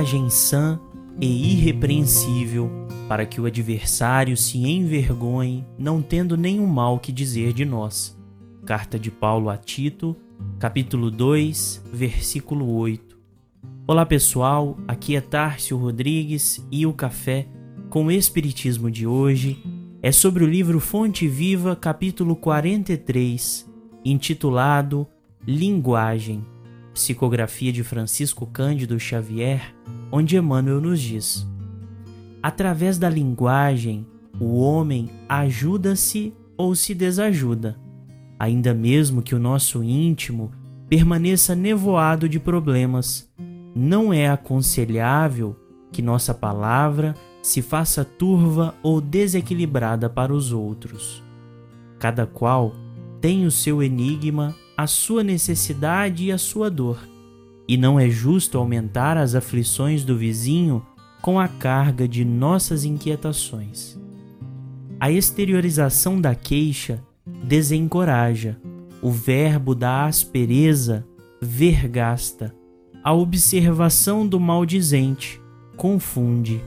linguagem sã e irrepreensível, para que o adversário se envergonhe, não tendo nenhum mal que dizer de nós. Carta de Paulo a Tito, capítulo 2, versículo 8. Olá pessoal, aqui é Tárcio Rodrigues e o café com o Espiritismo de hoje é sobre o livro Fonte Viva, capítulo 43, intitulado Linguagem, psicografia de Francisco Cândido Xavier, onde Emmanuel nos diz: Através da linguagem, o homem ajuda-se ou se desajuda, ainda mesmo que o nosso íntimo permaneça nevoado de problemas. Não é aconselhável que nossa palavra se faça turva ou desequilibrada para os outros. Cada qual tem o seu enigma, a sua necessidade e a sua dor, e não é justo aumentar as aflições do vizinho com a carga de nossas inquietações. A exteriorização da queixa desencoraja, o verbo da aspereza vergasta, a observação do maldizente confunde.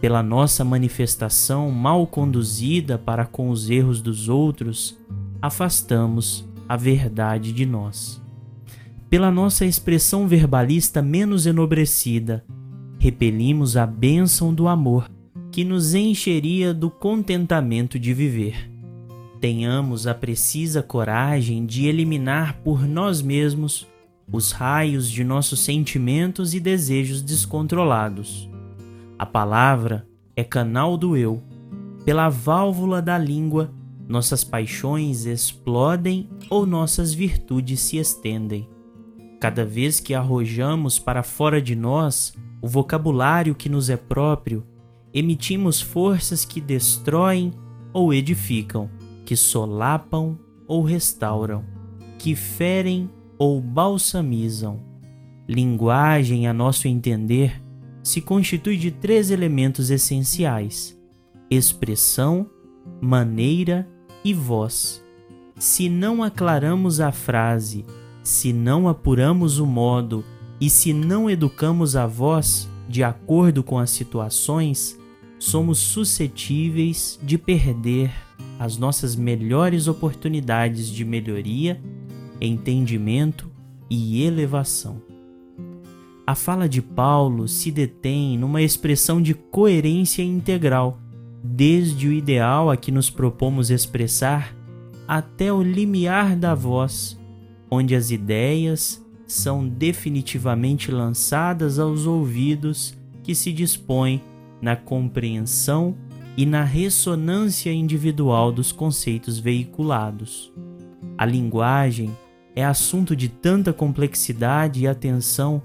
Pela nossa manifestação mal conduzida para com os erros dos outros, afastamos a verdade de nós. Pela nossa expressão verbalista menos enobrecida, repelimos a bênção do amor que nos encheria do contentamento de viver. Tenhamos a precisa coragem de eliminar por nós mesmos os raios de nossos sentimentos e desejos descontrolados. A palavra é canal do eu. Pela válvula da língua nossas paixões explodem ou nossas virtudes se estendem. Cada vez que arrojamos para fora de nós o vocabulário que nos é próprio, emitimos forças que destroem ou edificam, que solapam ou restauram, que ferem ou balsamizam. Linguagem, a nosso entender, se constitui de três elementos essenciais: expressão, maneira e voz. Se não aclaramos a frase, se não apuramos o modo e se não educamos a voz de acordo com as situações, somos suscetíveis de perder as nossas melhores oportunidades de melhoria, entendimento e elevação. A fala de Paulo se detém numa expressão de coerência integral desde o ideal a que nos propomos expressar até o limiar da voz, onde as ideias são definitivamente lançadas aos ouvidos que se dispõem na compreensão e na ressonância individual dos conceitos veiculados. A linguagem é assunto de tanta complexidade e atenção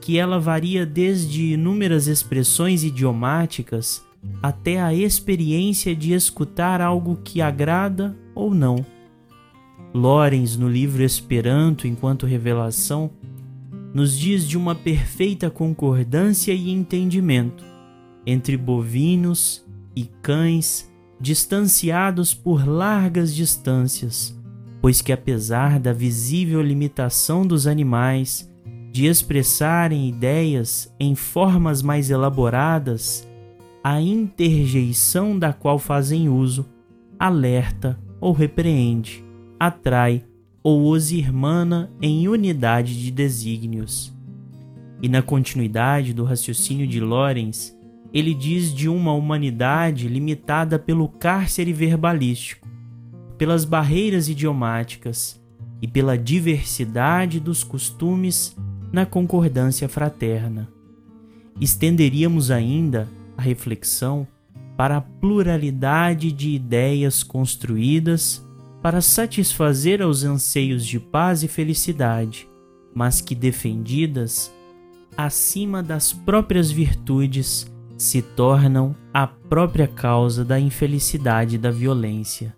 que ela varia desde inúmeras expressões idiomáticas até a experiência de escutar algo que agrada ou não. Lorenz, no livro Esperanto enquanto Revelação, nos diz de uma perfeita concordância e entendimento entre bovinos e cães distanciados por largas distâncias, pois que apesar da visível limitação dos animais de expressarem ideias em formas mais elaboradas, a interjeição da qual fazem uso alerta ou repreende, atrai ou os irmana em unidade de desígnios. E na continuidade do raciocínio de Lorenz, ele diz de uma humanidade limitada pelo cárcere verbalístico, pelas barreiras idiomáticas e pela diversidade dos costumes na concordância fraterna. Estenderíamos ainda a reflexão para a pluralidade de ideias construídas para satisfazer aos anseios de paz e felicidade, mas que defendidas acima das próprias virtudes se tornam a própria causa da infelicidade e da violência.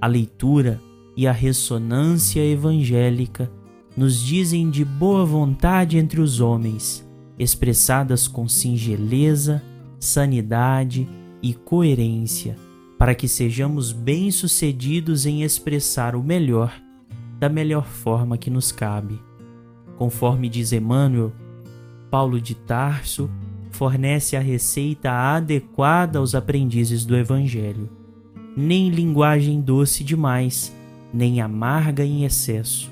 A leitura e a ressonância evangélica nos dizem de boa vontade entre os homens, expressadas com singeleza, sanidade e coerência, para que sejamos bem-sucedidos em expressar o melhor da melhor forma que nos cabe. Conforme diz Emmanuel, Paulo de Tarso fornece a receita adequada aos aprendizes do Evangelho. Nem linguagem doce demais, nem amarga em excesso,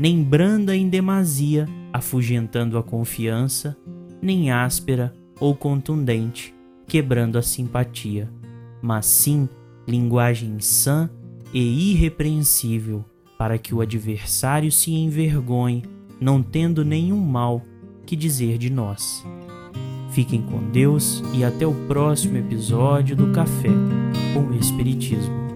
nem branda em demasia, afugentando a confiança, nem áspera ou contundente, quebrando a simpatia, mas sim linguagem sã e irrepreensível, para que o adversário se envergonhe, não tendo nenhum mal que dizer de nós. Fiquem com Deus e até o próximo episódio do Café com o Espiritismo.